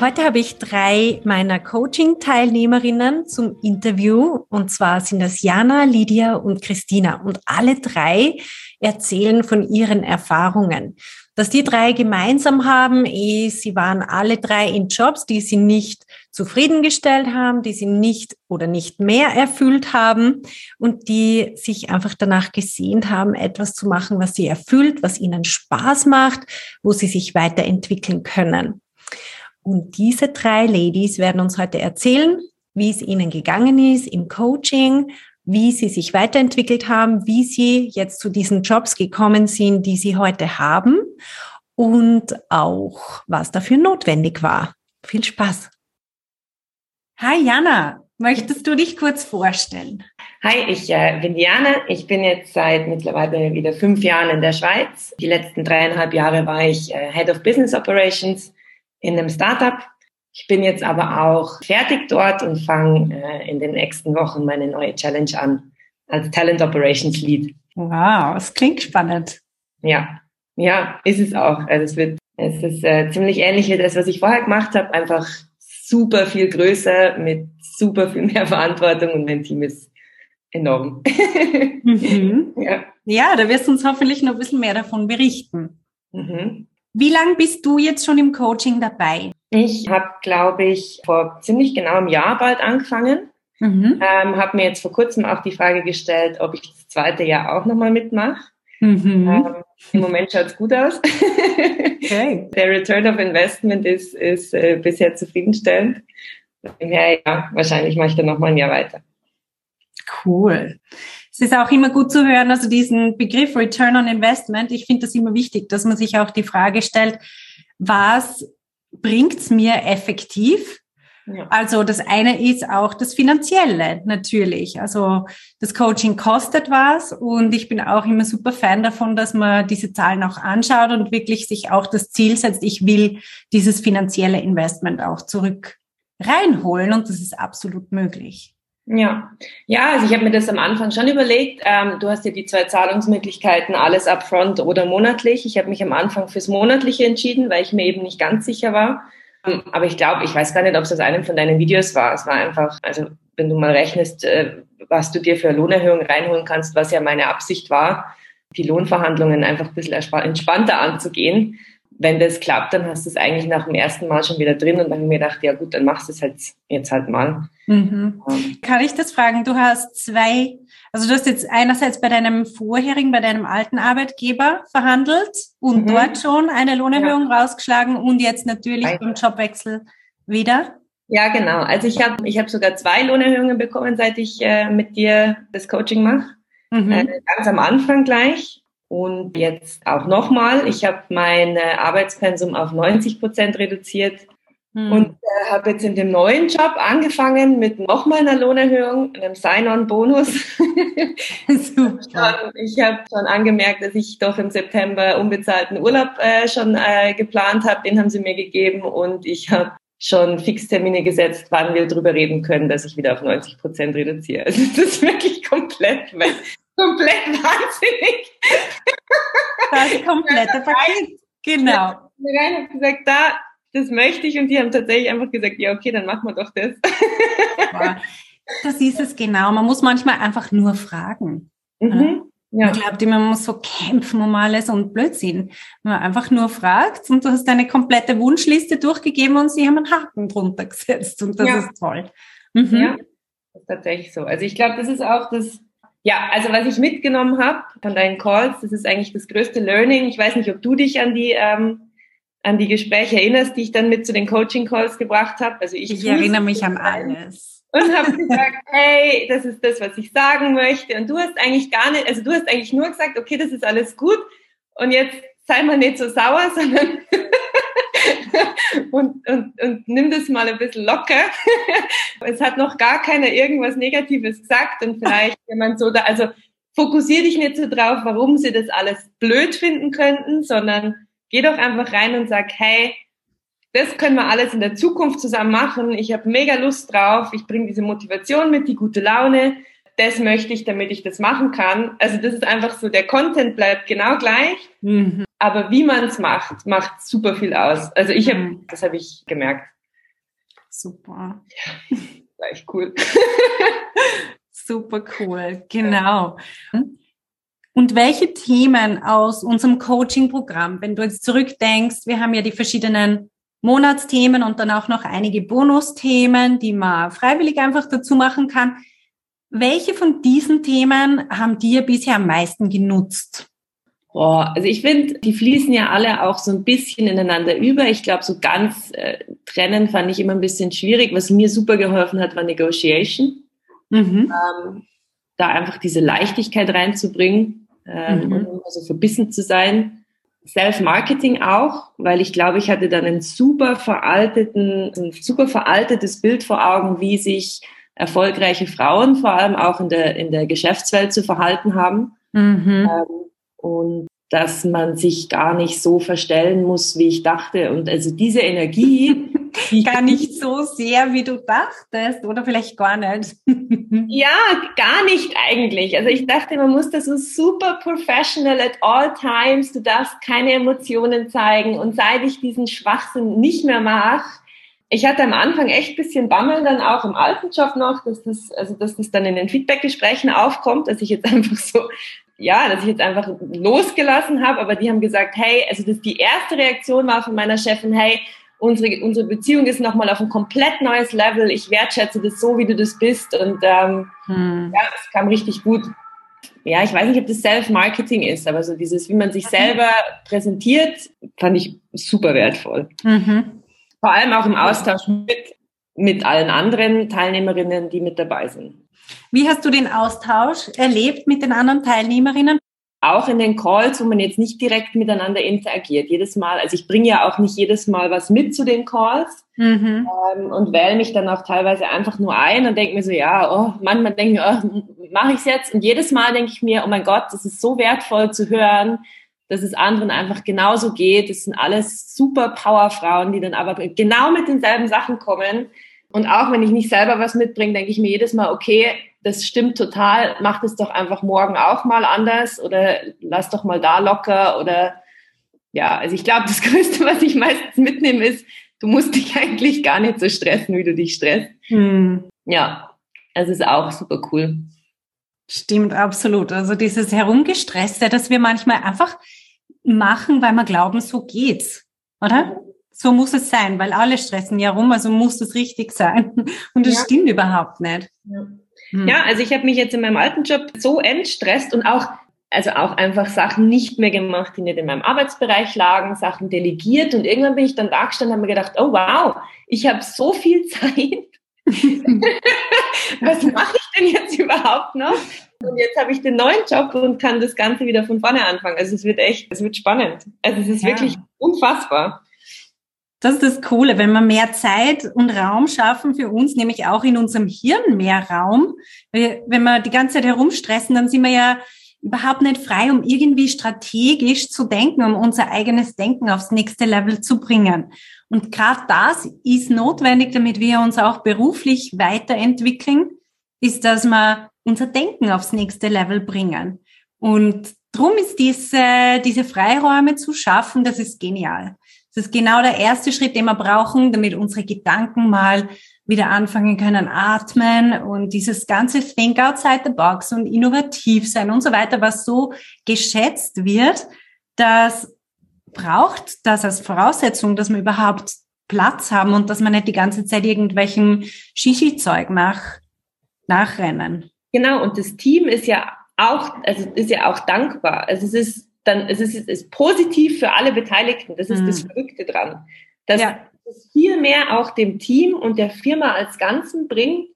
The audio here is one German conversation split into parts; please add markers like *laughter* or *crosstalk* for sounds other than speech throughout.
Heute habe ich drei meiner Coaching-Teilnehmerinnen zum Interview. Und zwar sind das Jana, Lydia und Christina. Und alle drei erzählen von ihren Erfahrungen. Was die drei gemeinsam haben, ist, sie waren alle drei in Jobs, die sie nicht zufriedengestellt haben, die sie nicht oder nicht mehr erfüllt haben und die sich einfach danach gesehnt haben, etwas zu machen, was sie erfüllt, was ihnen Spaß macht, wo sie sich weiterentwickeln können. Und diese drei Ladies werden uns heute erzählen, wie es ihnen gegangen ist im Coaching, wie sie sich weiterentwickelt haben, wie sie jetzt zu diesen Jobs gekommen sind, die sie heute haben und auch, was dafür notwendig war. Viel Spaß. Hi Jana, möchtest du dich kurz vorstellen? Hi, ich äh, bin Diana. Ich bin jetzt seit mittlerweile wieder fünf Jahren in der Schweiz. Die letzten dreieinhalb Jahre war ich äh, Head of Business Operations in einem Startup. Ich bin jetzt aber auch fertig dort und fange äh, in den nächsten Wochen meine neue Challenge an als Talent Operations Lead. Wow, es klingt spannend. Ja, ja, ist es auch. Also es wird, es ist äh, ziemlich ähnlich wie das, was ich vorher gemacht habe, einfach super viel größer mit super viel mehr Verantwortung und mein Team ist enorm. Mhm. *laughs* ja. ja, da wirst du uns hoffentlich noch ein bisschen mehr davon berichten. Mhm. Wie lange bist du jetzt schon im Coaching dabei? Ich habe, glaube ich, vor ziemlich genau einem Jahr bald angefangen. Mhm. Ähm, habe mir jetzt vor kurzem auch die Frage gestellt, ob ich das zweite Jahr auch nochmal mitmache. Mhm. Ähm, Im Moment schaut's gut aus. Okay. *laughs* Der Return of Investment ist, ist äh, bisher zufriedenstellend. Daher, ja, wahrscheinlich mache ich dann nochmal ein Jahr weiter. Cool. Es ist auch immer gut zu hören, also diesen Begriff Return on Investment. Ich finde das immer wichtig, dass man sich auch die Frage stellt, was bringt's mir effektiv? Ja. Also das eine ist auch das Finanzielle natürlich. Also das Coaching kostet was und ich bin auch immer super Fan davon, dass man diese Zahlen auch anschaut und wirklich sich auch das Ziel setzt, ich will dieses finanzielle Investment auch zurück reinholen und das ist absolut möglich. Ja, ja, also ich habe mir das am Anfang schon überlegt. Ähm, du hast ja die zwei Zahlungsmöglichkeiten, alles upfront oder monatlich. Ich habe mich am Anfang fürs Monatliche entschieden, weil ich mir eben nicht ganz sicher war. Ähm, aber ich glaube, ich weiß gar nicht, ob es aus einem von deinen Videos war. Es war einfach, also wenn du mal rechnest, äh, was du dir für Lohnerhöhung reinholen kannst, was ja meine Absicht war, die Lohnverhandlungen einfach ein bisschen entspannter anzugehen wenn das klappt, dann hast du es eigentlich nach dem ersten Mal schon wieder drin und dann habe ich mir gedacht, ja gut, dann machst du es halt jetzt halt mal. Mhm. Ähm. Kann ich das fragen? Du hast zwei, also du hast jetzt einerseits bei deinem vorherigen, bei deinem alten Arbeitgeber verhandelt und mhm. dort schon eine Lohnerhöhung ja. rausgeschlagen und jetzt natürlich Eigentlich. beim Jobwechsel wieder? Ja, genau. Also ich habe ich hab sogar zwei Lohnerhöhungen bekommen, seit ich äh, mit dir das Coaching mache. Mhm. Äh, ganz am Anfang gleich und jetzt auch nochmal, ich habe mein Arbeitspensum auf 90 Prozent reduziert hm. und äh, habe jetzt in dem neuen Job angefangen mit nochmal einer Lohnerhöhung, einem Sign-on-Bonus. *laughs* *laughs* ich habe schon angemerkt, dass ich doch im September unbezahlten Urlaub äh, schon äh, geplant habe. Den haben sie mir gegeben und ich habe schon Fixtermine gesetzt, wann wir darüber reden können, dass ich wieder auf 90 Prozent reduziere. Also das ist wirklich komplett komplett *laughs* wahnsinnig. Das *laughs* komplette Paket. Genau. Rein habe gesagt, da, das möchte ich und die haben tatsächlich einfach gesagt, ja, okay, dann machen wir doch das. Das ist es genau. Man muss manchmal einfach nur fragen. Mhm. Ja. Man glaubt immer, man muss so kämpfen um alles und Blödsinn. Wenn man einfach nur fragt und du hast deine komplette Wunschliste durchgegeben und sie haben einen Haken drunter gesetzt und das ja. ist toll. Mhm. Ja, das ist tatsächlich so. Also ich glaube, das ist auch das, ja, also was ich mitgenommen habe von deinen Calls, das ist eigentlich das größte Learning. Ich weiß nicht, ob du dich an die ähm, an die Gespräche erinnerst, die ich dann mit zu den Coaching Calls gebracht habe. Also ich, ich erinnere mich an alles und habe gesagt, *laughs* hey, das ist das, was ich sagen möchte. Und du hast eigentlich gar nicht, also du hast eigentlich nur gesagt, okay, das ist alles gut. Und jetzt sei mal nicht so sauer, *laughs* sondern *laughs* und, und, und nimm das mal ein bisschen locker. *laughs* es hat noch gar keiner irgendwas Negatives gesagt und vielleicht, *laughs* wenn man so da, also fokussier dich nicht so drauf, warum sie das alles blöd finden könnten, sondern geh doch einfach rein und sag, hey, das können wir alles in der Zukunft zusammen machen. Ich habe mega Lust drauf. Ich bringe diese Motivation mit, die gute Laune. Das möchte ich, damit ich das machen kann. Also das ist einfach so, der Content bleibt genau gleich. Mhm. Aber wie man es macht, macht super viel aus. Also ich habe, mhm. das habe ich gemerkt. Super. Ja, gleich cool. *laughs* super cool, genau. Und welche Themen aus unserem Coaching-Programm, wenn du jetzt zurückdenkst, wir haben ja die verschiedenen Monatsthemen und dann auch noch einige Bonusthemen, die man freiwillig einfach dazu machen kann. Welche von diesen Themen haben dir bisher am meisten genutzt? Oh, also ich finde, die fließen ja alle auch so ein bisschen ineinander über. Ich glaube, so ganz äh, trennen fand ich immer ein bisschen schwierig. Was mir super geholfen hat, war Negotiation. Mhm. Ähm, da einfach diese Leichtigkeit reinzubringen ähm, mhm. und immer so verbissen zu sein. Self-Marketing auch, weil ich glaube, ich hatte dann einen super veralteten, ein super veraltetes Bild vor Augen, wie sich erfolgreiche Frauen vor allem auch in der, in der Geschäftswelt zu verhalten haben. Mhm. Ähm, und dass man sich gar nicht so verstellen muss, wie ich dachte. Und also diese Energie. *laughs* Die gar nicht so sehr, wie du dachtest, oder vielleicht gar nicht. *laughs* ja, gar nicht eigentlich. Also ich dachte, man muss das so super professional at all times. Du darfst keine Emotionen zeigen. Und seit ich diesen Schwachsinn nicht mehr mache, ich hatte am Anfang echt bisschen Bammel dann auch im alten Job noch, dass das, also dass das dann in den Feedbackgesprächen aufkommt, dass ich jetzt *laughs* einfach so ja, dass ich jetzt einfach losgelassen habe, aber die haben gesagt, hey, also das die erste Reaktion war von meiner Chefin, hey, unsere, unsere Beziehung ist nochmal auf ein komplett neues Level. Ich wertschätze das so, wie du das bist. Und ähm, hm. ja, es kam richtig gut. Ja, ich weiß nicht, ob das Self-Marketing ist, aber so dieses, wie man sich selber präsentiert, fand ich super wertvoll. Mhm. Vor allem auch im Austausch mit, mit allen anderen Teilnehmerinnen, die mit dabei sind. Wie hast du den Austausch erlebt mit den anderen Teilnehmerinnen? Auch in den Calls, wo man jetzt nicht direkt miteinander interagiert. Jedes Mal, also ich bringe ja auch nicht jedes Mal was mit zu den Calls mhm. ähm, und wähle mich dann auch teilweise einfach nur ein und denke mir so, ja, oh, manchmal denke ich, oh, mache ich es jetzt? Und jedes Mal denke ich mir, oh mein Gott, das ist so wertvoll zu hören, dass es anderen einfach genauso geht. Das sind alles super Powerfrauen, die dann aber genau mit denselben Sachen kommen und auch wenn ich nicht selber was mitbringe, denke ich mir jedes Mal, okay, das stimmt total, mach das doch einfach morgen auch mal anders oder lass doch mal da locker oder ja, also ich glaube, *laughs* das Größte, was ich meistens mitnehme, ist, du musst dich eigentlich gar nicht so stressen, wie du dich stresst. Hm. Ja, es ist auch super cool. Stimmt, absolut. Also dieses Herumgestresste, das wir manchmal einfach machen, weil wir glauben, so geht's, oder? So muss es sein, weil alle stressen ja rum, also muss es richtig sein. *laughs* Und das ja. stimmt überhaupt nicht. Ja, hm. ja also ich habe mich jetzt in meinem alten Job so entstresst und auch also auch einfach Sachen nicht mehr gemacht, die nicht in meinem Arbeitsbereich lagen, Sachen delegiert und irgendwann bin ich dann da gestanden und habe mir gedacht, oh wow, ich habe so viel *laughs* Zeit. Was mache ich denn jetzt überhaupt noch? Und jetzt habe ich den neuen Job und kann das Ganze wieder von vorne anfangen. Also es wird echt, es wird spannend. Also es ist ja. wirklich unfassbar. Das ist das Coole, wenn wir mehr Zeit und Raum schaffen für uns, nämlich auch in unserem Hirn mehr Raum. Wenn wir die ganze Zeit herumstressen, dann sind wir ja überhaupt nicht frei, um irgendwie strategisch zu denken, um unser eigenes Denken aufs nächste Level zu bringen. Und gerade das ist notwendig, damit wir uns auch beruflich weiterentwickeln, ist, dass wir unser Denken aufs nächste Level bringen. Und drum ist diese, diese Freiräume zu schaffen, das ist genial. Das ist genau der erste Schritt, den wir brauchen, damit unsere Gedanken mal wieder anfangen können, atmen und dieses ganze Think outside the box und innovativ sein und so weiter, was so geschätzt wird, das braucht das als Voraussetzung, dass wir überhaupt Platz haben und dass man nicht die ganze Zeit irgendwelchen Shishi-Zeug nach, nachrennen. Genau, und das Team ist ja auch, also ist ja auch dankbar. Also es ist dann es ist es ist positiv für alle Beteiligten. Das ist mhm. das Verrückte dran. Dass ja. es viel mehr auch dem Team und der Firma als Ganzen bringt,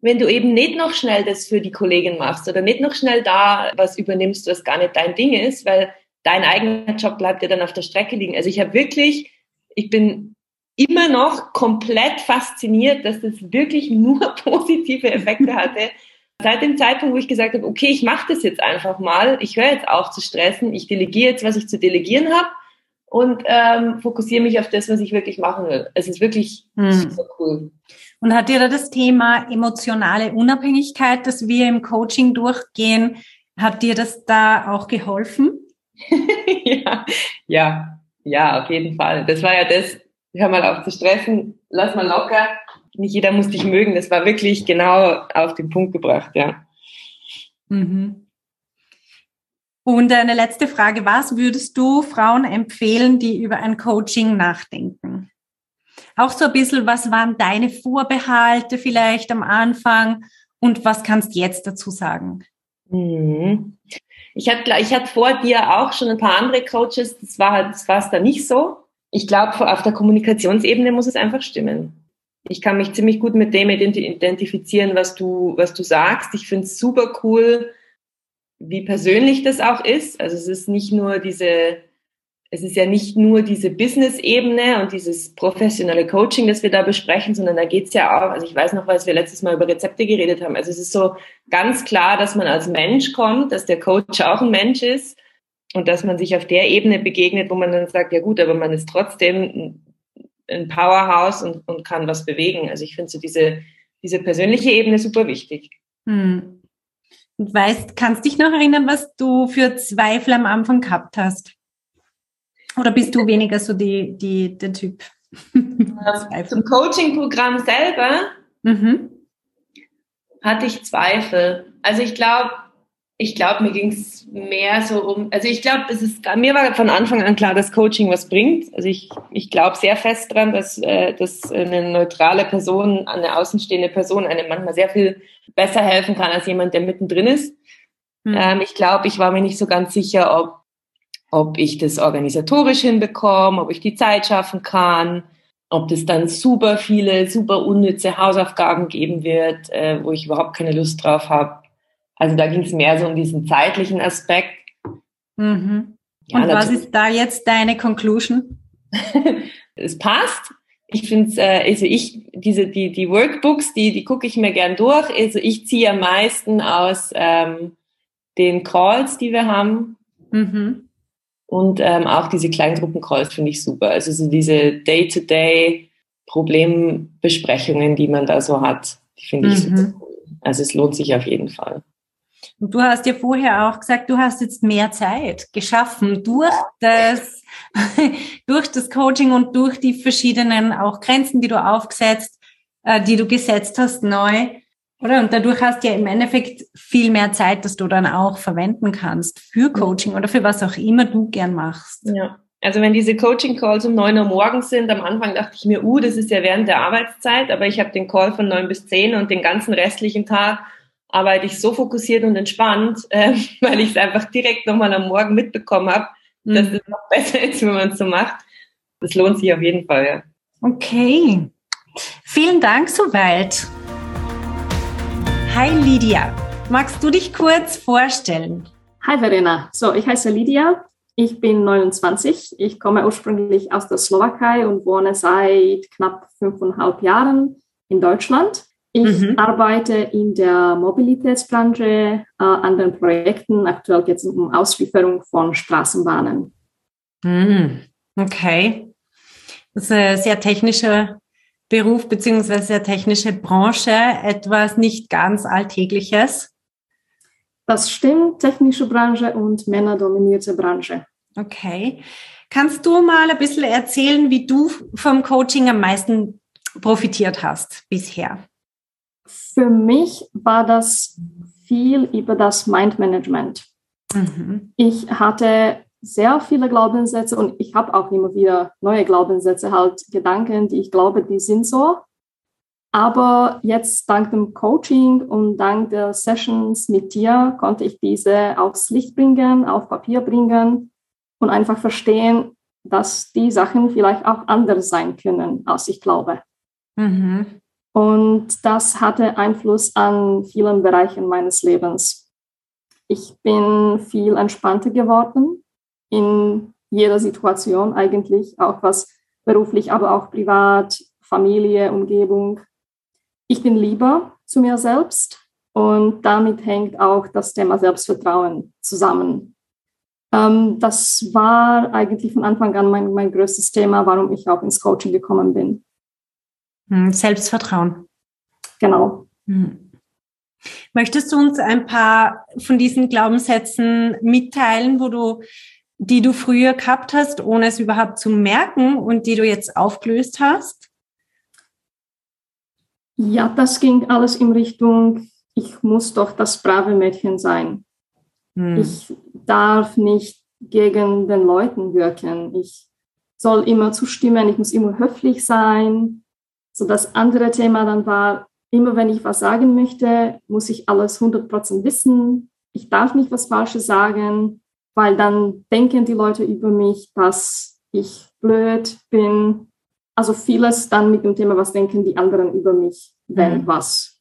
wenn du eben nicht noch schnell das für die Kollegin machst oder nicht noch schnell da was übernimmst, was gar nicht dein Ding ist, weil dein eigener Job bleibt ja dann auf der Strecke liegen. Also ich habe wirklich, ich bin immer noch komplett fasziniert, dass das wirklich nur *laughs* positive Effekte hatte. Seit dem Zeitpunkt, wo ich gesagt habe, okay, ich mache das jetzt einfach mal, ich höre jetzt auf zu stressen, ich delegiere jetzt, was ich zu delegieren habe und ähm, fokussiere mich auf das, was ich wirklich machen will. Es ist wirklich hm. super cool. Und hat dir da das Thema emotionale Unabhängigkeit, das wir im Coaching durchgehen, hat dir das da auch geholfen? *laughs* ja, ja, ja, auf jeden Fall. Das war ja das, hör mal auf zu stressen, lass mal locker. Nicht jeder muss dich mögen. Das war wirklich genau auf den Punkt gebracht, ja. Mhm. Und eine letzte Frage, was würdest du Frauen empfehlen, die über ein Coaching nachdenken? Auch so ein bisschen, was waren deine Vorbehalte vielleicht am Anfang und was kannst du jetzt dazu sagen? Mhm. Ich hatte, ich hatte vor dir auch schon ein paar andere Coaches, das war das war es da nicht so. Ich glaube, auf der Kommunikationsebene muss es einfach stimmen. Ich kann mich ziemlich gut mit dem identifizieren, was du, was du sagst. Ich finde es super cool, wie persönlich das auch ist. Also es ist nicht nur diese, es ist ja nicht nur diese Business-Ebene und dieses professionelle Coaching, das wir da besprechen, sondern da geht's ja auch, also ich weiß noch, was wir letztes Mal über Rezepte geredet haben. Also es ist so ganz klar, dass man als Mensch kommt, dass der Coach auch ein Mensch ist und dass man sich auf der Ebene begegnet, wo man dann sagt, ja gut, aber man ist trotzdem ein Powerhouse und, und kann was bewegen. Also ich finde so diese, diese persönliche Ebene super wichtig. Hm. Und weißt, kannst dich noch erinnern, was du für Zweifel am Anfang gehabt hast? Oder bist du weniger so die, die, der Typ? *laughs* Zum Coaching-Programm selber mhm. hatte ich Zweifel. Also ich glaube, ich glaube, mir ging es mehr so um, also ich glaube, es ist, mir war von Anfang an klar, dass Coaching was bringt. Also ich, ich glaube sehr fest dran, dass, äh, dass eine neutrale Person, eine außenstehende Person einem manchmal sehr viel besser helfen kann als jemand, der mittendrin ist. Mhm. Ähm, ich glaube, ich war mir nicht so ganz sicher, ob, ob ich das organisatorisch hinbekomme, ob ich die Zeit schaffen kann, ob das dann super viele, super unnütze Hausaufgaben geben wird, äh, wo ich überhaupt keine Lust drauf habe. Also da ging es mehr so um diesen zeitlichen Aspekt. Mhm. Ja, Und was ist da jetzt deine Conclusion? *laughs* es passt. Ich finde es, äh, also ich, diese, die, die Workbooks, die, die gucke ich mir gern durch. Also ich ziehe am meisten aus ähm, den Calls, die wir haben. Mhm. Und ähm, auch diese Kleingruppen-Calls finde ich super. Also so diese Day-to-Day Problembesprechungen, die man da so hat, die finde ich mhm. super cool. Also es lohnt sich auf jeden Fall. Und du hast ja vorher auch gesagt, du hast jetzt mehr Zeit geschaffen durch das, *laughs* durch das Coaching und durch die verschiedenen auch Grenzen, die du aufgesetzt, äh, die du gesetzt hast, neu. Oder? Und dadurch hast du ja im Endeffekt viel mehr Zeit, dass du dann auch verwenden kannst für Coaching oder für was auch immer du gern machst. Ja. Also wenn diese Coaching-Calls um neun Uhr morgens sind, am Anfang dachte ich mir, uh, das ist ja während der Arbeitszeit, aber ich habe den Call von neun bis zehn und den ganzen restlichen Tag arbeite ich so fokussiert und entspannt, *laughs* äh, weil ich es einfach direkt nochmal am Morgen mitbekommen habe, mhm. dass es noch besser *laughs* ist, wenn man es so macht. Das lohnt sich auf jeden Fall, ja. Okay. Vielen Dank soweit. Hi Lydia, magst du dich kurz vorstellen? Hi Verena, so ich heiße Lydia, ich bin 29, ich komme ursprünglich aus der Slowakei und wohne seit knapp fünfeinhalb Jahren in Deutschland. Ich mhm. arbeite in der Mobilitätsbranche äh, an den Projekten. Aktuell geht es um Auslieferung von Straßenbahnen. Mhm. Okay. Das ist ein sehr technischer Beruf beziehungsweise sehr technische Branche, etwas nicht ganz Alltägliches. Das stimmt, technische Branche und männerdominierte Branche. Okay. Kannst du mal ein bisschen erzählen, wie du vom Coaching am meisten profitiert hast bisher? Für mich war das viel über das Mindmanagement. Mhm. Ich hatte sehr viele Glaubenssätze und ich habe auch immer wieder neue Glaubenssätze, halt Gedanken, die ich glaube, die sind so. Aber jetzt dank dem Coaching und dank der Sessions mit dir konnte ich diese aufs Licht bringen, auf Papier bringen und einfach verstehen, dass die Sachen vielleicht auch anders sein können, als ich glaube. Mhm. Und das hatte Einfluss an vielen Bereichen meines Lebens. Ich bin viel entspannter geworden in jeder Situation eigentlich, auch was beruflich, aber auch privat, Familie, Umgebung. Ich bin lieber zu mir selbst und damit hängt auch das Thema Selbstvertrauen zusammen. Ähm, das war eigentlich von Anfang an mein, mein größtes Thema, warum ich auch ins Coaching gekommen bin. Hm, Selbstvertrauen. Genau. Hm. Möchtest du uns ein paar von diesen Glaubenssätzen mitteilen, wo du, die du früher gehabt hast, ohne es überhaupt zu merken und die du jetzt aufgelöst hast? Ja, das ging alles in Richtung, ich muss doch das brave Mädchen sein. Hm. Ich darf nicht gegen den Leuten wirken. Ich soll immer zustimmen, ich muss immer höflich sein. So das andere Thema dann war, immer wenn ich was sagen möchte, muss ich alles 100% wissen. Ich darf nicht was Falsches sagen, weil dann denken die Leute über mich, dass ich blöd bin. Also vieles dann mit dem Thema, was denken die anderen über mich, wenn mhm. was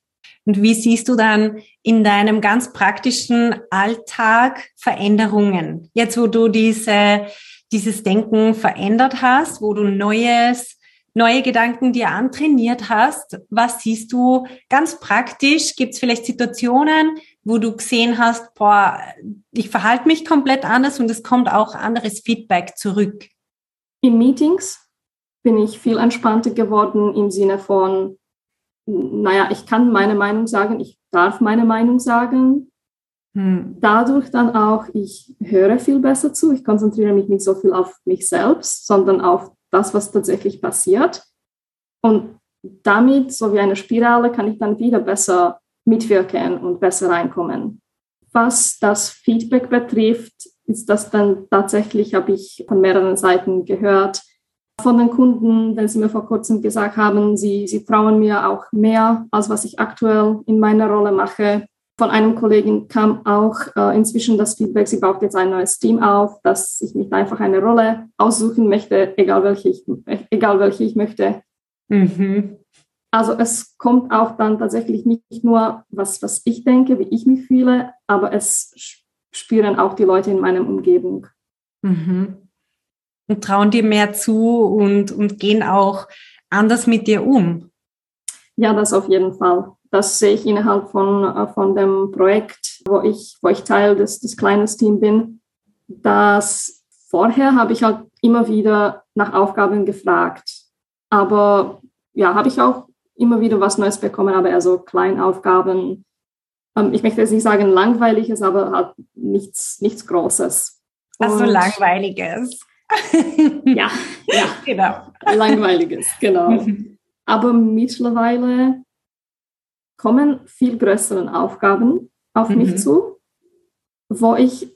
und wie siehst du dann in deinem ganz praktischen Alltag Veränderungen? Jetzt, wo du diese, dieses Denken verändert hast, wo du neues, neue Gedanken dir antrainiert hast, was siehst du ganz praktisch? Gibt es vielleicht Situationen, wo du gesehen hast, boah, ich verhalte mich komplett anders und es kommt auch anderes Feedback zurück? In Meetings bin ich viel entspannter geworden im Sinne von, naja, ich kann meine Meinung sagen, ich darf meine Meinung sagen. Hm. Dadurch dann auch, ich höre viel besser zu, ich konzentriere mich nicht so viel auf mich selbst, sondern auf das, was tatsächlich passiert. Und damit, so wie eine Spirale, kann ich dann wieder besser mitwirken und besser reinkommen. Was das Feedback betrifft, ist das dann tatsächlich, habe ich von mehreren Seiten gehört, von den Kunden, wenn sie mir vor kurzem gesagt haben, sie, sie trauen mir auch mehr, als was ich aktuell in meiner Rolle mache. Von einem Kollegen kam auch äh, inzwischen das Feedback, sie baut jetzt ein neues Team auf, dass ich nicht einfach eine Rolle aussuchen möchte, egal welche ich, egal welche ich möchte. Mhm. Also es kommt auch dann tatsächlich nicht nur, was, was ich denke, wie ich mich fühle, aber es spüren auch die Leute in meiner Umgebung. Mhm und trauen dir mehr zu und, und gehen auch anders mit dir um. Ja, das auf jeden Fall. Das sehe ich innerhalb von, äh, von dem Projekt, wo ich, wo ich Teil des, des kleinen Teams bin. Das vorher habe ich halt immer wieder nach Aufgaben gefragt. Aber ja, habe ich auch immer wieder was Neues bekommen, aber eher so Kleinaufgaben. Ähm, ich möchte jetzt nicht sagen langweiliges, aber halt nichts, nichts Großes. Also langweiliges ja, ja, *laughs* genau. Langweiliges, genau. *laughs* Aber mittlerweile kommen viel größere Aufgaben auf mhm. mich zu, wo ich,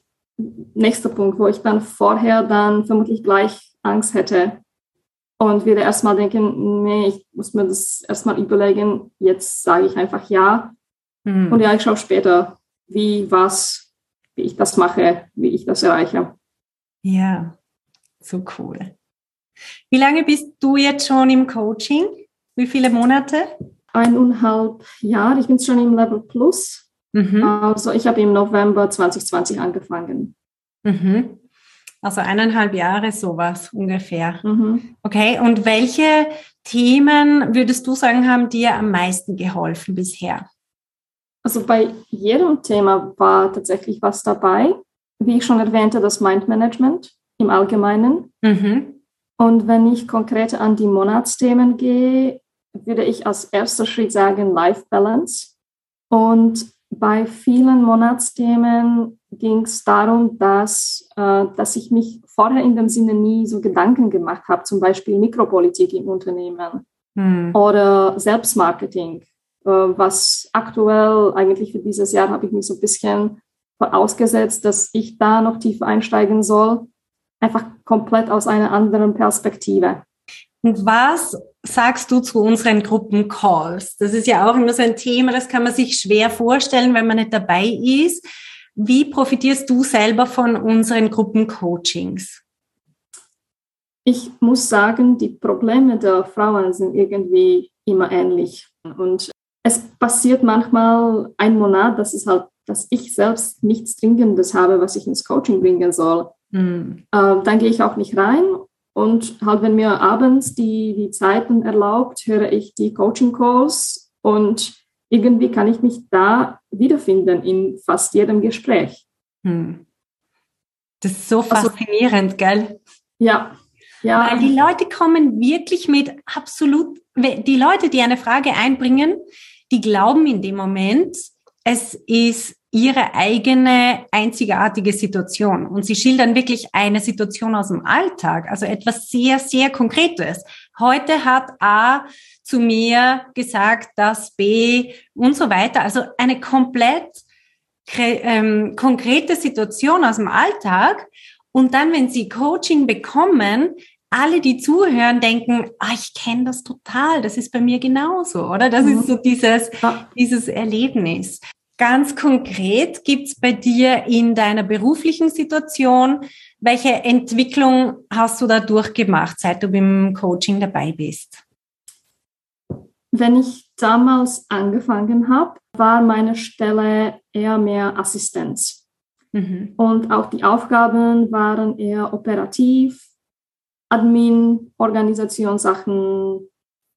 nächster Punkt, wo ich dann vorher dann vermutlich gleich Angst hätte und würde erstmal denken, nee, ich muss mir das erstmal überlegen, jetzt sage ich einfach ja. Mhm. Und ja, ich schaue später, wie, was, wie ich das mache, wie ich das erreiche. Ja, so cool. Wie lange bist du jetzt schon im Coaching? Wie viele Monate? Eineinhalb Jahre. Ich bin schon im Level Plus. Mhm. Also ich habe im November 2020 angefangen. Mhm. Also eineinhalb Jahre sowas ungefähr. Mhm. Okay, und welche Themen würdest du sagen, haben dir am meisten geholfen bisher? Also bei jedem Thema war tatsächlich was dabei. Wie ich schon erwähnte, das Mind Management im Allgemeinen. Mhm. Und wenn ich konkret an die Monatsthemen gehe, würde ich als erster Schritt sagen Life Balance. Und bei vielen Monatsthemen ging es darum, dass, äh, dass ich mich vorher in dem Sinne nie so Gedanken gemacht habe, zum Beispiel Mikropolitik im Unternehmen mhm. oder Selbstmarketing, äh, was aktuell eigentlich für dieses Jahr habe ich mich so ein bisschen vorausgesetzt, dass ich da noch tiefer einsteigen soll einfach komplett aus einer anderen Perspektive. Und was sagst du zu unseren Gruppencalls? Das ist ja auch immer so ein Thema, das kann man sich schwer vorstellen, wenn man nicht dabei ist. Wie profitierst du selber von unseren Gruppencoachings? Ich muss sagen, die Probleme der Frauen sind irgendwie immer ähnlich. Und es passiert manchmal ein Monat, dass es halt, dass ich selbst nichts Dringendes habe, was ich ins Coaching bringen soll. Mhm. Äh, dann gehe ich auch nicht rein Und halt, wenn mir abends die, die Zeiten erlaubt, höre ich die Coaching-Calls und irgendwie kann ich mich da wiederfinden in fast jedem Gespräch. Hm. Das ist so also faszinierend, also, gell? Ja. ja. Weil die Leute kommen wirklich mit absolut, die Leute, die eine Frage einbringen, die glauben in dem Moment, es ist ihre eigene einzigartige Situation. Und sie schildern wirklich eine Situation aus dem Alltag, also etwas sehr, sehr Konkretes. Heute hat A zu mir gesagt, dass B und so weiter. Also eine komplett ähm, konkrete Situation aus dem Alltag. Und dann, wenn sie Coaching bekommen, alle, die zuhören, denken, ah, ich kenne das total, das ist bei mir genauso, oder? Das mhm. ist so dieses, dieses Erlebnis. Ganz konkret gibt's bei dir in deiner beruflichen Situation, welche Entwicklung hast du da durchgemacht, seit du beim Coaching dabei bist? Wenn ich damals angefangen habe, war meine Stelle eher mehr Assistenz. Mhm. Und auch die Aufgaben waren eher operativ, Admin, Organisationssachen,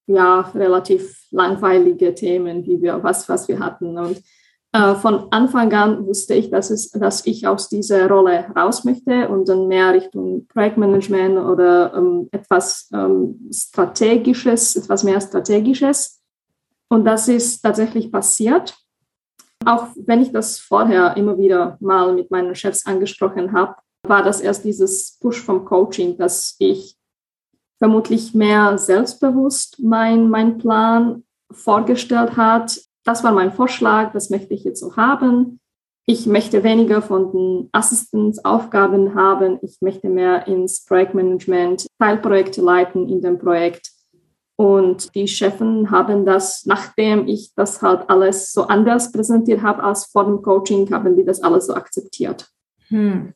ja, relativ langweilige Themen, wie wir, was, was wir hatten. Und von Anfang an wusste ich, dass, es, dass ich aus dieser Rolle raus möchte und dann mehr Richtung Projektmanagement oder ähm, etwas ähm, Strategisches, etwas mehr Strategisches. Und das ist tatsächlich passiert. Auch wenn ich das vorher immer wieder mal mit meinen Chefs angesprochen habe, war das erst dieses Push vom Coaching, dass ich vermutlich mehr selbstbewusst mein, mein Plan vorgestellt hat, das war mein Vorschlag, das möchte ich jetzt so haben. Ich möchte weniger von den Assistenzaufgaben haben. Ich möchte mehr ins Projektmanagement, Teilprojekte leiten in dem Projekt. Und die Chefen haben das, nachdem ich das halt alles so anders präsentiert habe als vor dem Coaching, haben die das alles so akzeptiert. Hm.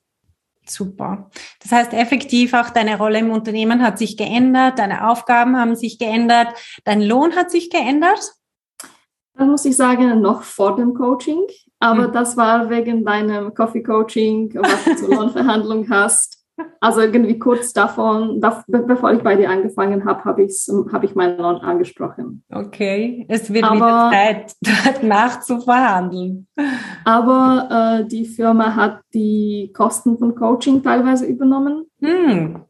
Super. Das heißt, effektiv auch deine Rolle im Unternehmen hat sich geändert, deine Aufgaben haben sich geändert, dein Lohn hat sich geändert? Das muss ich sagen, noch vor dem Coaching. Aber mhm. das war wegen deinem Coffee Coaching, was du zur *laughs* Lohnverhandlung hast. Also irgendwie kurz davon, da, bevor ich bei dir angefangen habe, habe ich, hab ich meinen Lohn angesprochen. Okay, es wird aber, wieder Zeit, *laughs* dort nachzuverhandeln. Aber äh, die Firma hat die Kosten von Coaching teilweise übernommen. Hm.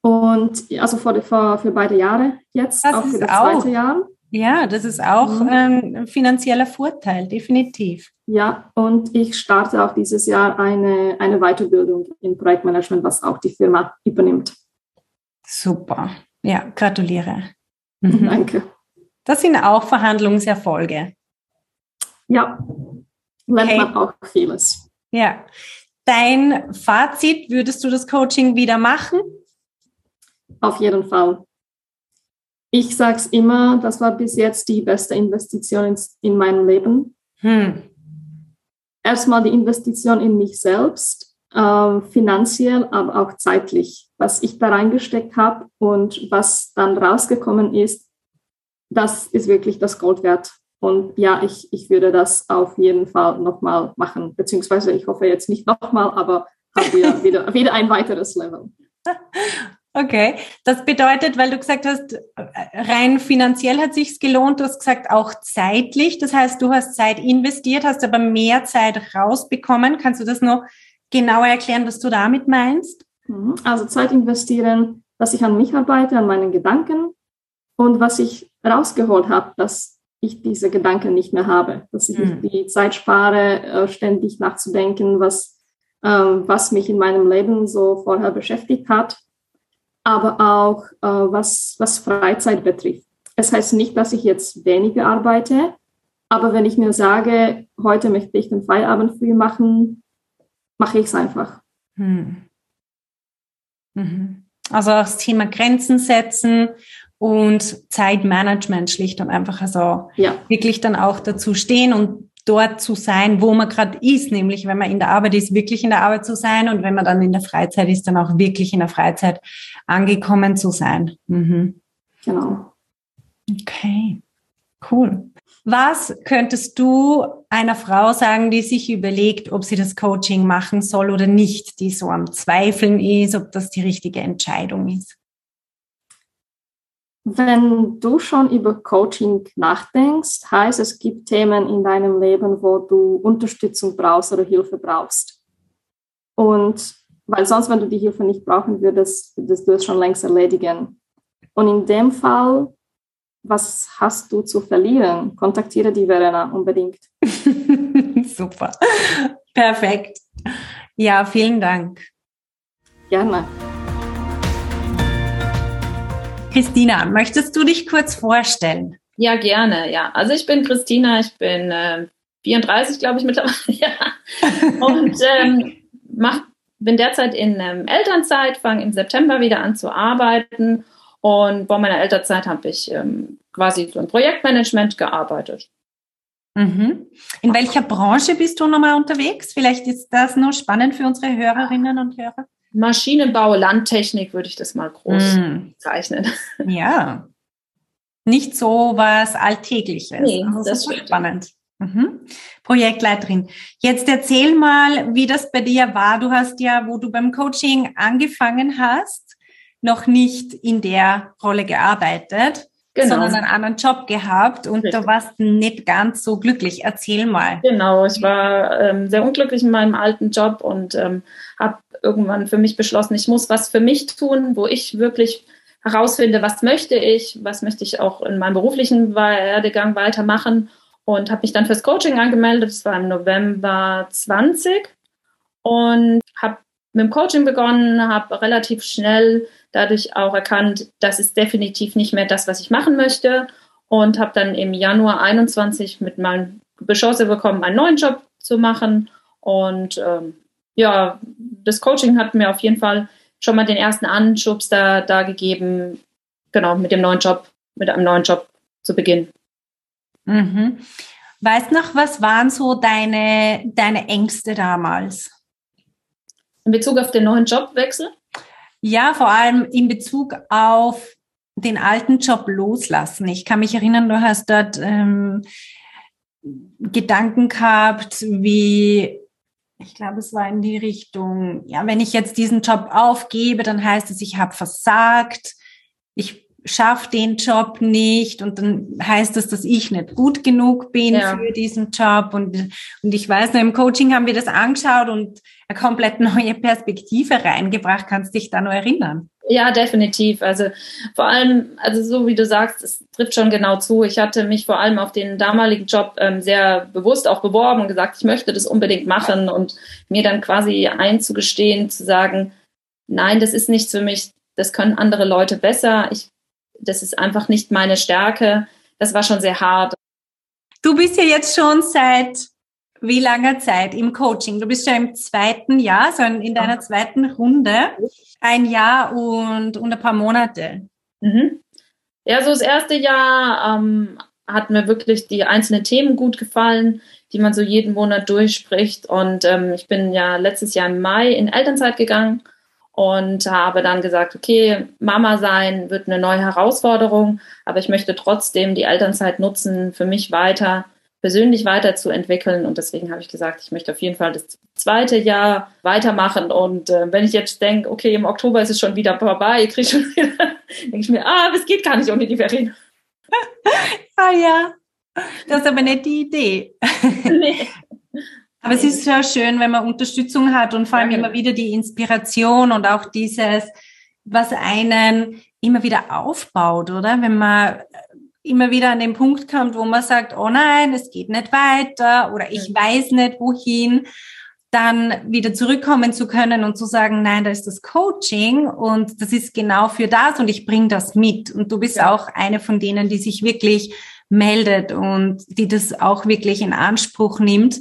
Und also für, für, für beide Jahre jetzt, das auch für das zweite Jahr. Ja, das ist auch mhm. ein finanzieller Vorteil, definitiv. Ja, und ich starte auch dieses Jahr eine, eine Weiterbildung in Projektmanagement, was auch die Firma übernimmt. Super. Ja, gratuliere. Mhm. Danke. Das sind auch Verhandlungserfolge. Ja, lernt okay. man auch vieles. Ja. Dein Fazit, würdest du das Coaching wieder machen? Auf jeden Fall. Ich sage es immer, das war bis jetzt die beste Investition in meinem Leben. Hm. Erstmal die Investition in mich selbst, äh, finanziell, aber auch zeitlich. Was ich da reingesteckt habe und was dann rausgekommen ist, das ist wirklich das Gold wert. Und ja, ich, ich würde das auf jeden Fall nochmal machen, beziehungsweise ich hoffe jetzt nicht nochmal, aber haben wir *laughs* wieder, wieder ein weiteres Level. *laughs* Okay, das bedeutet, weil du gesagt hast, rein finanziell hat sich's gelohnt, du hast gesagt auch zeitlich. Das heißt, du hast Zeit investiert, hast aber mehr Zeit rausbekommen. Kannst du das noch genauer erklären, was du damit meinst? Mhm. Also Zeit investieren, dass ich an mich arbeite, an meinen Gedanken und was ich rausgeholt habe, dass ich diese Gedanken nicht mehr habe, dass ich mhm. die Zeit spare, äh, ständig nachzudenken, was, ähm, was mich in meinem Leben so vorher beschäftigt hat aber auch äh, was, was Freizeit betrifft. Es heißt nicht, dass ich jetzt weniger arbeite, aber wenn ich mir sage, heute möchte ich den Feierabend früh machen, mache ich es einfach. Hm. Mhm. Also auch das Thema Grenzen setzen und Zeitmanagement schlicht und einfach also ja. wirklich dann auch dazu stehen und dort zu sein, wo man gerade ist, nämlich wenn man in der Arbeit ist, wirklich in der Arbeit zu sein und wenn man dann in der Freizeit ist, dann auch wirklich in der Freizeit angekommen zu sein. Mhm. Genau. Okay, cool. Was könntest du einer Frau sagen, die sich überlegt, ob sie das Coaching machen soll oder nicht, die so am Zweifeln ist, ob das die richtige Entscheidung ist? Wenn du schon über Coaching nachdenkst, heißt es gibt Themen in deinem Leben, wo du Unterstützung brauchst oder Hilfe brauchst. Und weil sonst, wenn du die Hilfe nicht brauchen würdest, würdest du es schon längst erledigen. Und in dem Fall, was hast du zu verlieren? Kontaktiere die Verena unbedingt. *laughs* Super. Perfekt. Ja, vielen Dank. Gerne. Christina, möchtest du dich kurz vorstellen? Ja, gerne, ja. Also ich bin Christina, ich bin äh, 34, glaube ich, mittlerweile. *laughs* ja. Und ähm, mach, bin derzeit in ähm, Elternzeit, fange im September wieder an zu arbeiten. Und vor meiner Elternzeit habe ich ähm, quasi so im Projektmanagement gearbeitet. Mhm. In welcher Branche bist du nochmal unterwegs? Vielleicht ist das nur spannend für unsere Hörerinnen und Hörer. Maschinenbau, Landtechnik würde ich das mal groß mm. zeichnen. *laughs* Ja. Nicht so was Alltägliches. Nee, also das ist spannend. Mhm. Projektleiterin. Jetzt erzähl mal, wie das bei dir war. Du hast ja, wo du beim Coaching angefangen hast, noch nicht in der Rolle gearbeitet, genau. sondern einen anderen Job gehabt und Richtig. da warst nicht ganz so glücklich. Erzähl mal. Genau, ich war ähm, sehr unglücklich in meinem alten Job und ähm, habe irgendwann für mich beschlossen, ich muss was für mich tun, wo ich wirklich herausfinde, was möchte ich, was möchte ich auch in meinem beruflichen Werdegang weitermachen. Und habe mich dann fürs Coaching angemeldet. Das war im November 20 und habe mit dem Coaching begonnen, habe relativ schnell dadurch auch erkannt, das ist definitiv nicht mehr das, was ich machen möchte. Und habe dann im Januar 21 mit meinem Beschlossen bekommen, einen neuen Job zu machen. Und ähm, ja, das Coaching hat mir auf jeden Fall schon mal den ersten Anschubs da, da gegeben, genau, mit dem neuen Job, mit einem neuen Job zu beginnen. Mhm. Weißt noch, was waren so deine, deine Ängste damals? In Bezug auf den neuen Jobwechsel? Ja, vor allem in Bezug auf den alten Job loslassen. Ich kann mich erinnern, du hast dort ähm, Gedanken gehabt, wie ich glaube, es war in die Richtung, ja, wenn ich jetzt diesen Job aufgebe, dann heißt es, ich habe versagt, ich schaffe den Job nicht und dann heißt es, dass ich nicht gut genug bin ja. für diesen Job und, und ich weiß noch, im Coaching haben wir das angeschaut und eine komplett neue Perspektive reingebracht. Kannst dich da noch erinnern? Ja, definitiv. Also vor allem, also so wie du sagst, es trifft schon genau zu. Ich hatte mich vor allem auf den damaligen Job ähm, sehr bewusst auch beworben und gesagt, ich möchte das unbedingt machen und mir dann quasi einzugestehen, zu sagen, nein, das ist nichts für mich, das können andere Leute besser. Ich, das ist einfach nicht meine Stärke. Das war schon sehr hart. Du bist ja jetzt schon seit wie langer Zeit im Coaching? Du bist ja im zweiten Jahr, so in deiner zweiten Runde ein Jahr und, und ein paar Monate. Mhm. Ja, so das erste Jahr ähm, hat mir wirklich die einzelnen Themen gut gefallen, die man so jeden Monat durchspricht. Und ähm, ich bin ja letztes Jahr im Mai in Elternzeit gegangen und habe dann gesagt, okay, Mama sein wird eine neue Herausforderung, aber ich möchte trotzdem die Elternzeit nutzen, für mich weiter persönlich weiterzuentwickeln. Und deswegen habe ich gesagt, ich möchte auf jeden Fall das zweite Jahr weitermachen. Und äh, wenn ich jetzt denke, okay, im Oktober ist es schon wieder vorbei, kriege schon *laughs* wieder, denke ich mir, ah, es geht gar nicht ohne die Verena. *laughs* ah ja, das ist aber nicht die Idee. *laughs* nee. Aber es ist sehr schön, wenn man Unterstützung hat und vor allem ja, genau. immer wieder die Inspiration und auch dieses, was einen immer wieder aufbaut, oder? Wenn man immer wieder an den Punkt kommt, wo man sagt, oh nein, es geht nicht weiter oder ich weiß nicht wohin, dann wieder zurückkommen zu können und zu sagen, nein, da ist das Coaching und das ist genau für das und ich bringe das mit. Und du bist ja. auch eine von denen, die sich wirklich meldet und die das auch wirklich in Anspruch nimmt.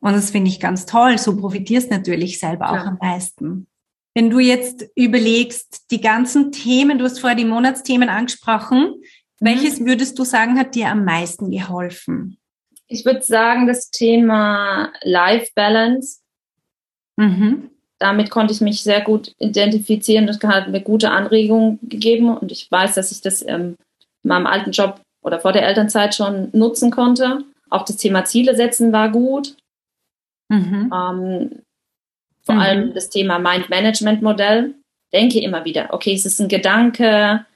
Und das finde ich ganz toll. So profitierst natürlich selber auch ja. am meisten. Wenn du jetzt überlegst, die ganzen Themen, du hast vorher die Monatsthemen angesprochen, welches mhm. würdest du sagen, hat dir am meisten geholfen? Ich würde sagen, das Thema Life Balance. Mhm. Damit konnte ich mich sehr gut identifizieren. Das hat mir gute Anregungen gegeben und ich weiß, dass ich das in meinem alten Job oder vor der Elternzeit schon nutzen konnte. Auch das Thema Ziele setzen war gut. Mhm. Ähm, vor mhm. allem das Thema Mind Management Modell. Denke immer wieder, okay, es ist ein Gedanke,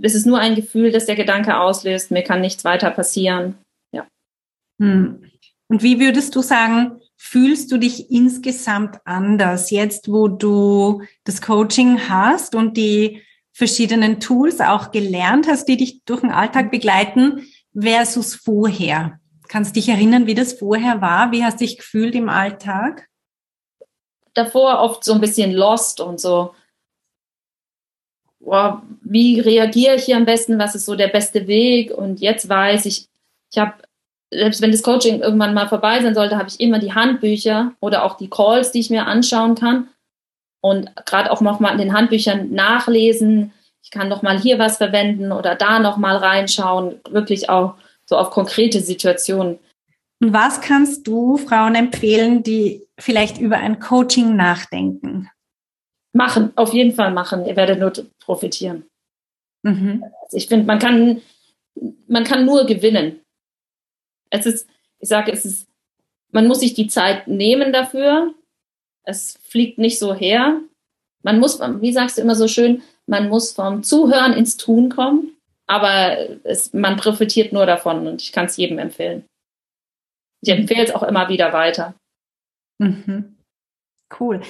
es ist nur ein Gefühl, das der Gedanke auslöst. Mir kann nichts weiter passieren. Ja. Hm. Und wie würdest du sagen, fühlst du dich insgesamt anders jetzt, wo du das Coaching hast und die verschiedenen Tools auch gelernt hast, die dich durch den Alltag begleiten, versus vorher? Kannst du dich erinnern, wie das vorher war? Wie hast du dich gefühlt im Alltag? Davor oft so ein bisschen lost und so, boah, wie reagiere ich hier am besten? Was ist so der beste Weg? Und jetzt weiß ich, ich habe selbst wenn das Coaching irgendwann mal vorbei sein sollte, habe ich immer die Handbücher oder auch die Calls, die ich mir anschauen kann. Und gerade auch nochmal in den Handbüchern nachlesen. Ich kann nochmal hier was verwenden oder da nochmal reinschauen. Wirklich auch so auf konkrete Situationen. Und was kannst du Frauen empfehlen, die vielleicht über ein Coaching nachdenken? Machen, auf jeden Fall machen. Ihr werdet nur profitieren. Mhm. Also ich finde, man kann, man kann nur gewinnen es ist, ich sage, es ist, man muss sich die Zeit nehmen dafür. Es fliegt nicht so her. Man muss, wie sagst du immer so schön, man muss vom Zuhören ins Tun kommen, aber es, man profitiert nur davon und ich kann es jedem empfehlen. Ich empfehle es auch immer wieder weiter. Mhm. Cool.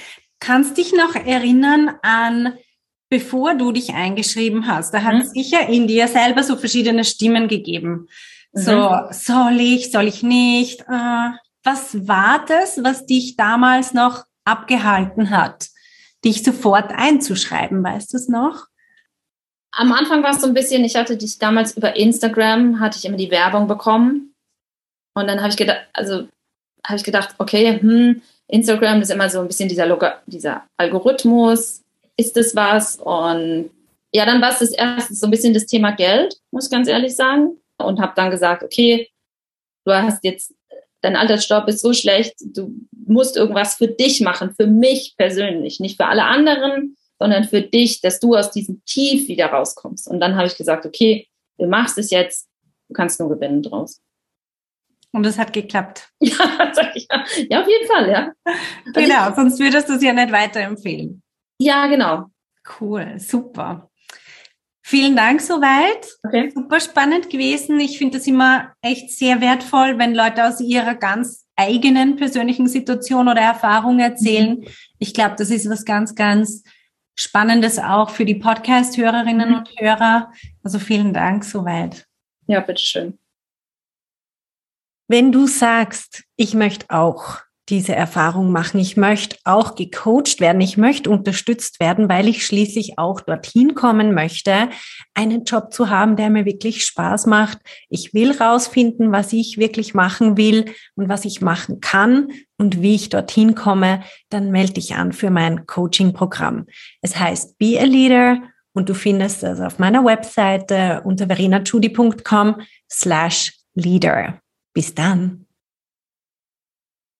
Kannst dich noch erinnern an, bevor du dich eingeschrieben hast? Da hat es mhm. sicher in dir selber so verschiedene Stimmen gegeben. So, mhm. soll ich, soll ich nicht? Äh, was war das, was dich damals noch abgehalten hat, dich sofort einzuschreiben? Weißt du es noch? Am Anfang war es so ein bisschen, ich hatte dich damals über Instagram, hatte ich immer die Werbung bekommen. Und dann habe ich gedacht, also habe ich gedacht, okay, hm, Instagram ist immer so ein bisschen dieser, Log dieser Algorithmus, ist das was? Und ja, dann war es das erste so ein bisschen das Thema Geld, muss ich ganz ehrlich sagen und habe dann gesagt, okay, du hast jetzt, dein Altersstopp ist so schlecht, du musst irgendwas für dich machen, für mich persönlich, nicht für alle anderen, sondern für dich, dass du aus diesem Tief wieder rauskommst. Und dann habe ich gesagt, okay, du machst es jetzt, du kannst nur gewinnen draus. Und es hat geklappt. *laughs* Ja, sag ich, ja. ja, auf jeden Fall, ja. Genau, also sonst würdest du es ja nicht weiterempfehlen. Ja, genau. Cool, super. Vielen Dank soweit. Okay. Super spannend gewesen. Ich finde das immer echt sehr wertvoll, wenn Leute aus ihrer ganz eigenen persönlichen Situation oder Erfahrung erzählen. Mhm. Ich glaube, das ist was ganz, ganz Spannendes auch für die Podcast-Hörerinnen mhm. und Hörer. Also vielen Dank soweit. Ja, bitteschön. Wenn du sagst, ich möchte auch diese Erfahrung machen. Ich möchte auch gecoacht werden. Ich möchte unterstützt werden, weil ich schließlich auch dorthin kommen möchte, einen Job zu haben, der mir wirklich Spaß macht. Ich will rausfinden, was ich wirklich machen will und was ich machen kann und wie ich dorthin komme. Dann melde dich an für mein Coaching-Programm. Es heißt Be a Leader und du findest es auf meiner Webseite unter verenachudi.com slash leader. Bis dann.